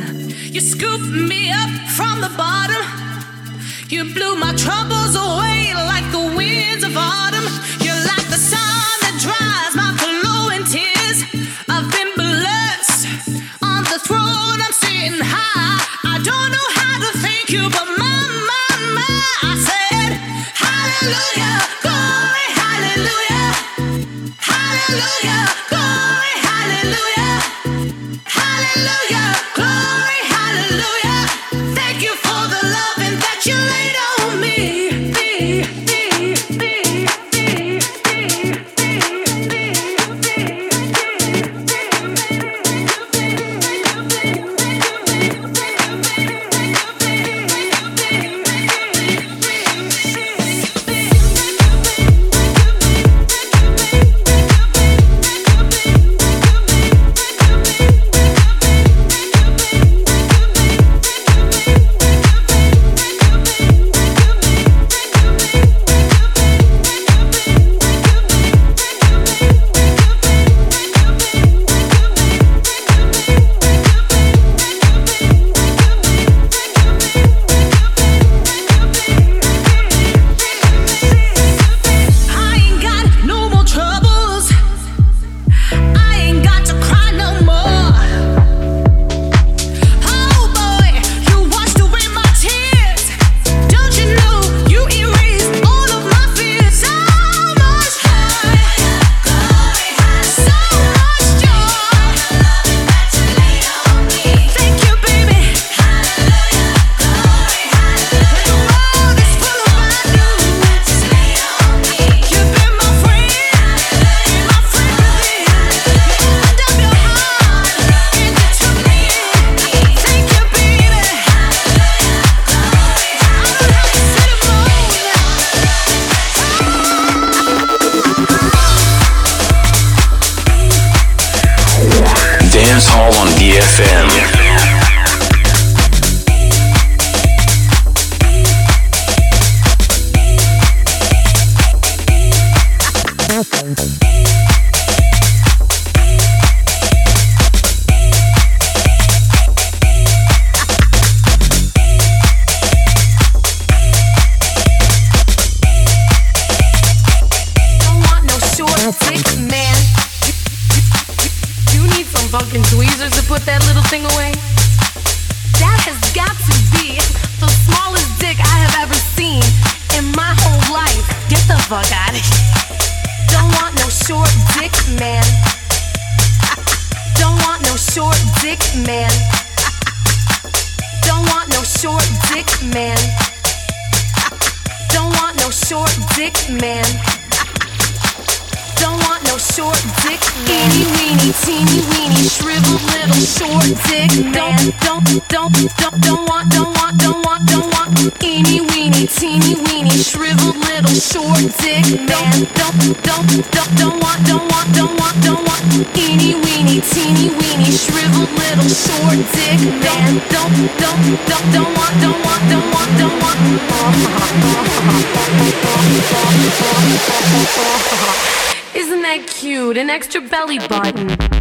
You scooped me up from the bottom. You blew my troubles away like the winds of autumn. You're like Isn't that cute? An extra belly button.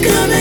I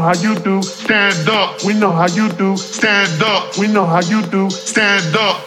how you do. Stand up, we know how you do. Stand up, we know how you do. Stand up.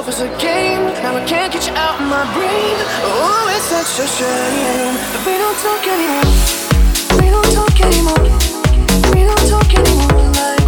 love was a game. Now I can't get you out of my brain. Oh, it's such a shame. But we don't talk anymore. We don't talk anymore. We don't talk anymore. Like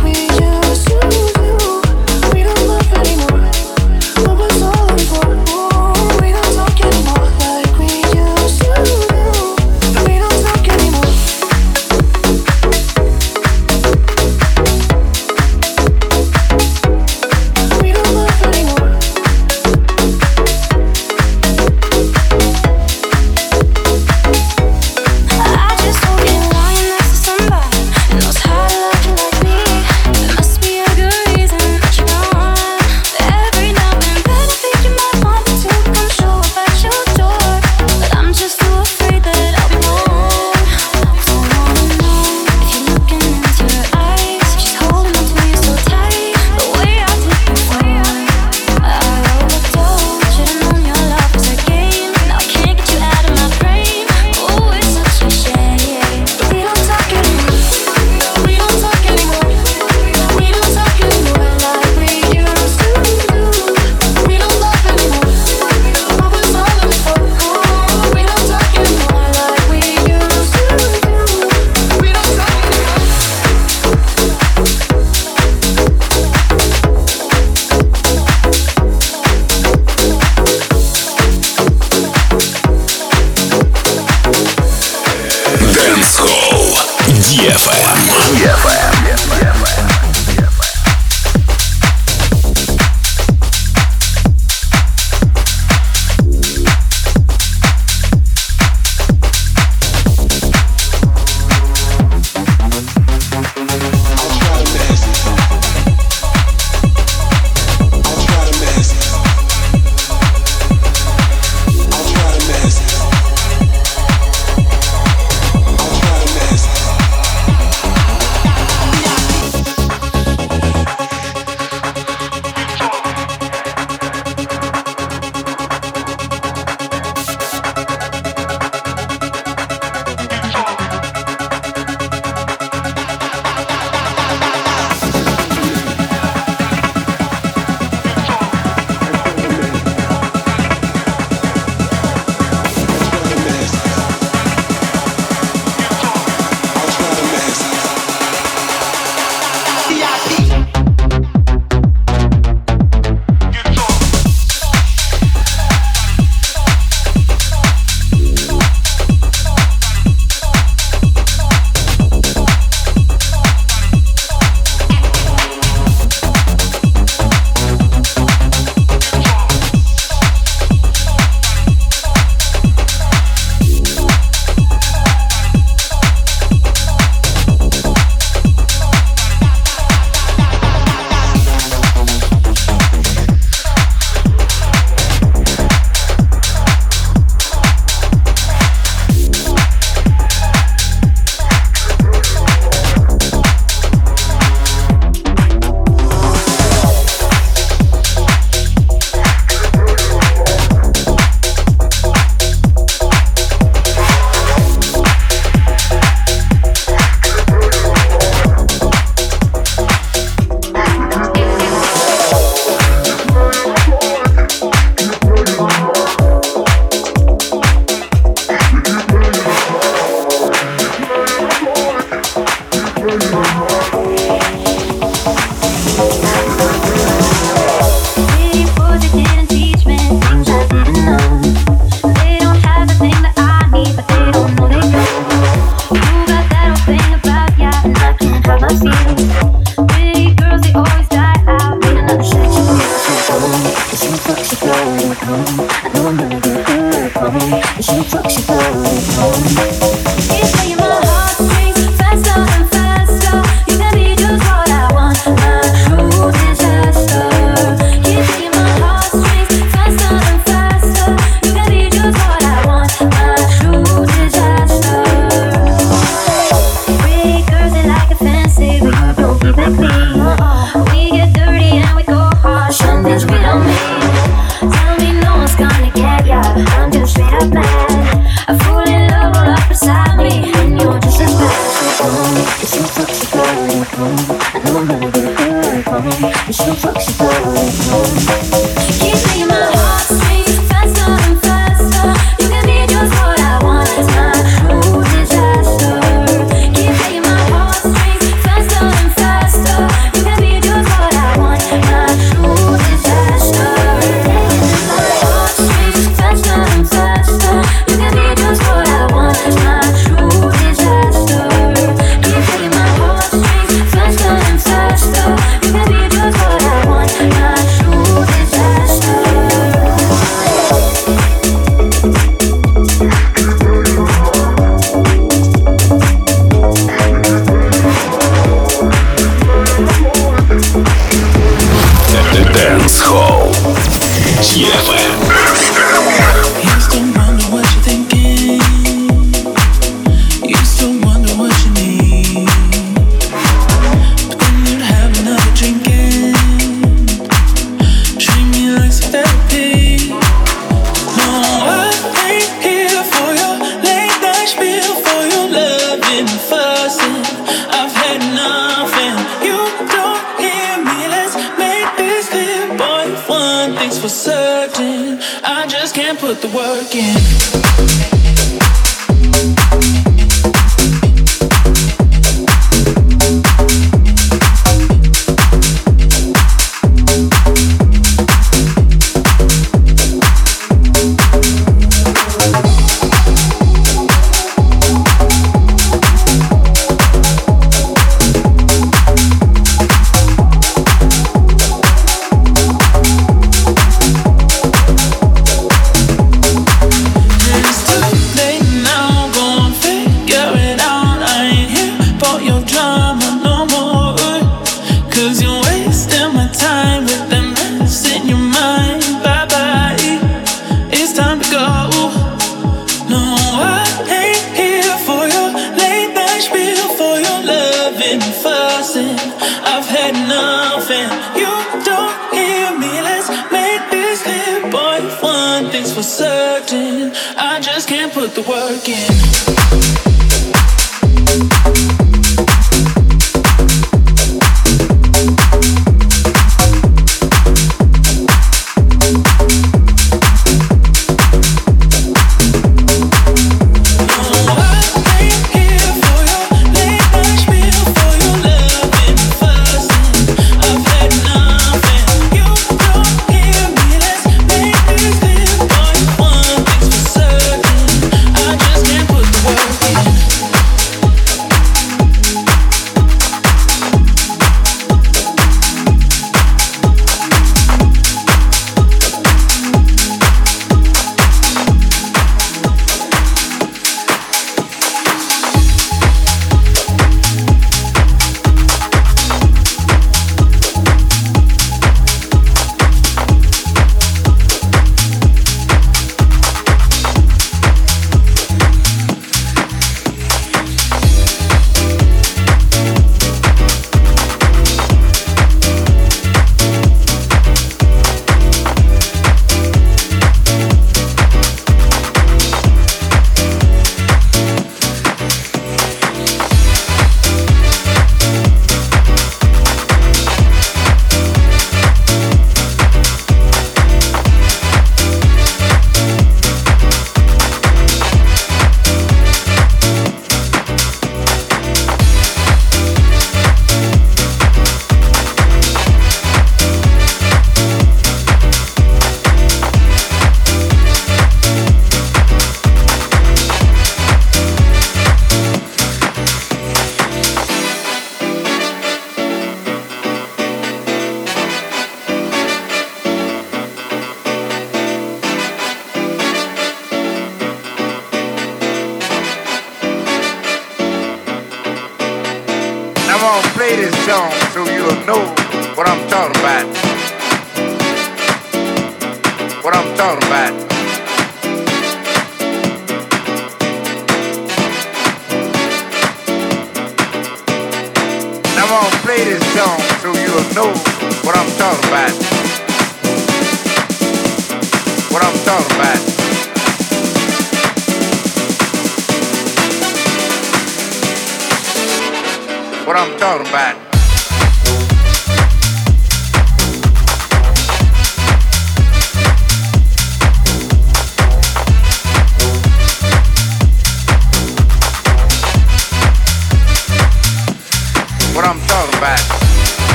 what I'm talking about.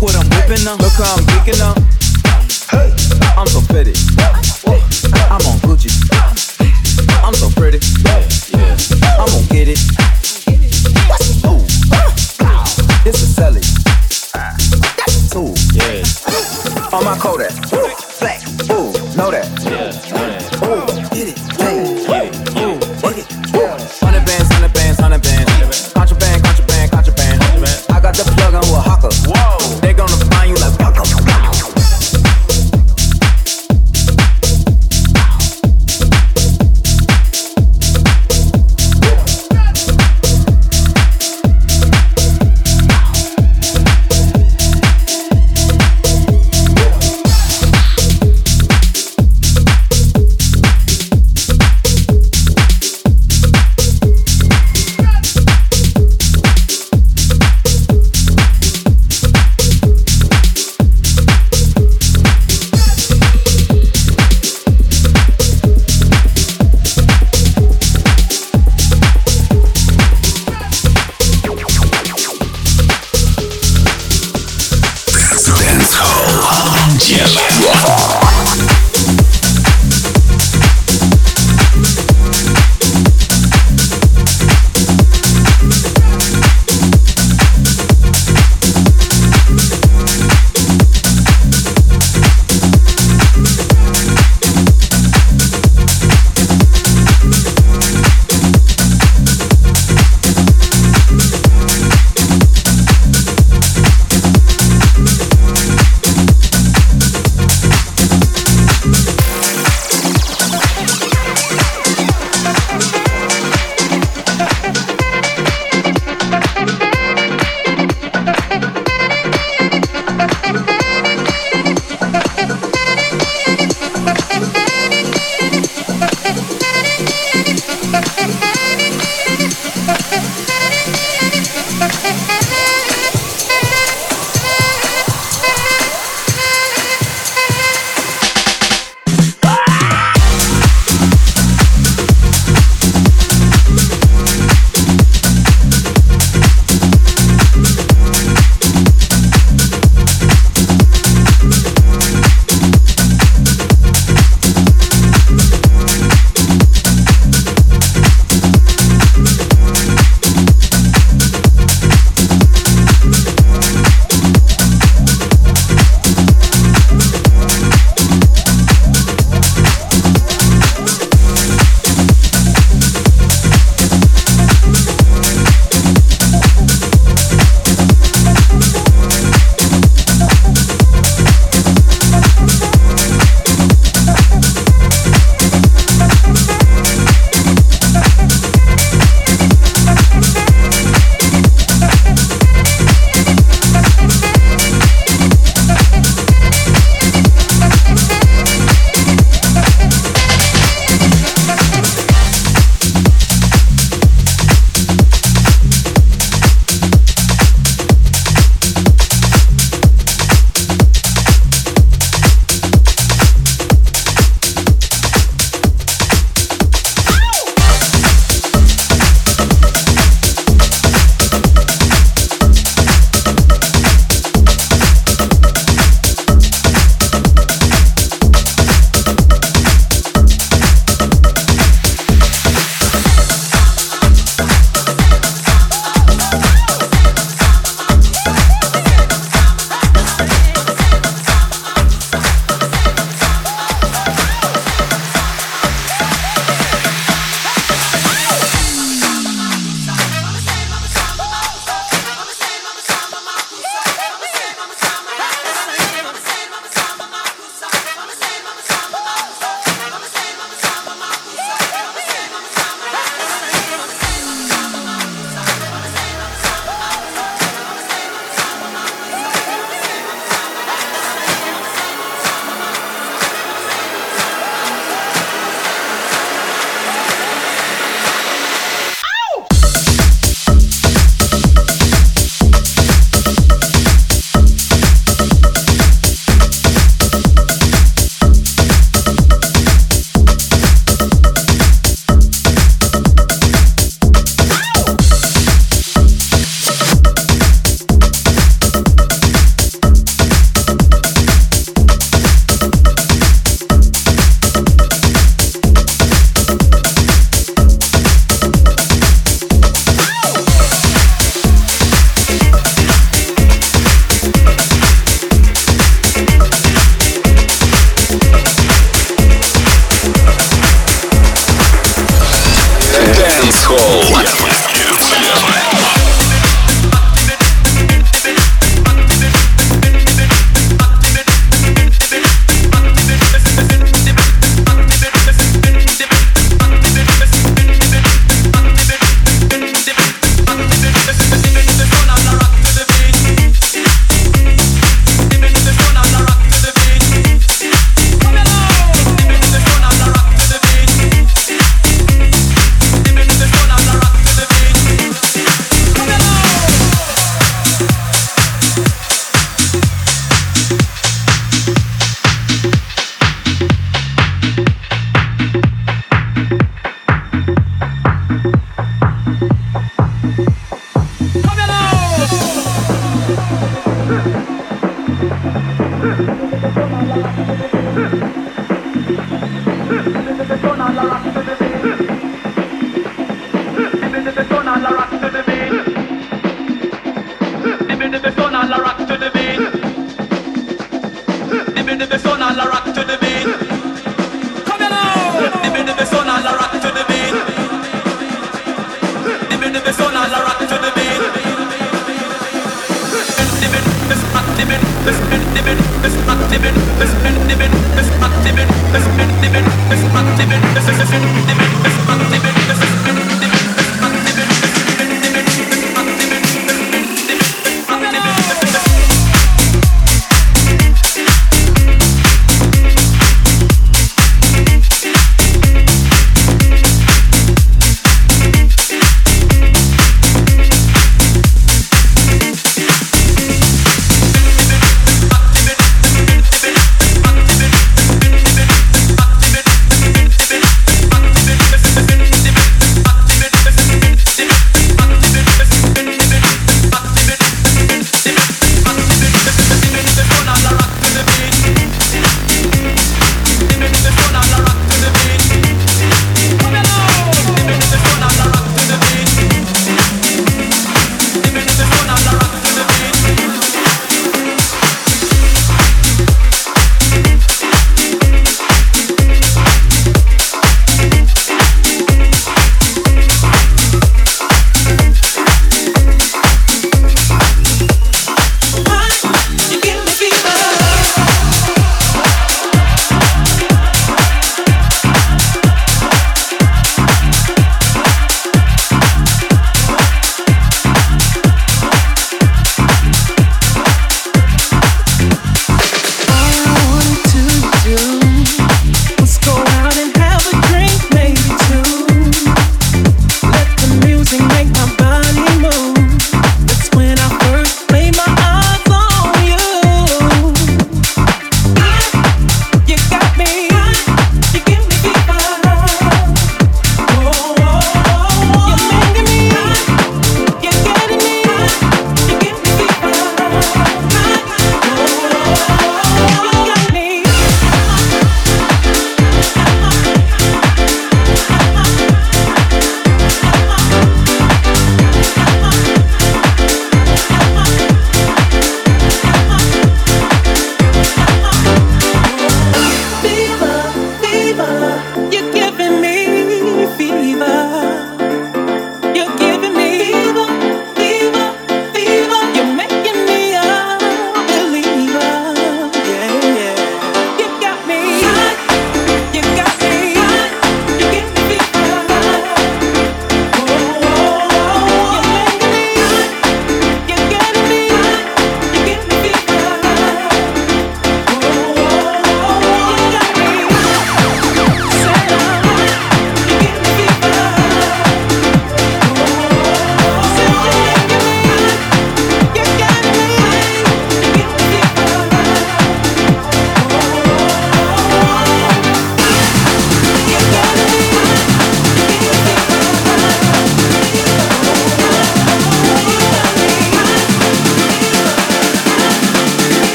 Look what I'm whipping up. Look how I'm kicking up. Hey, I'm so pretty. I'm on Gucci. I'm so pretty. I'm gonna get it. Ooh. It's a selling. That's a. Yeah. On my Kodak. Black. Ooh. Know that. Yeah.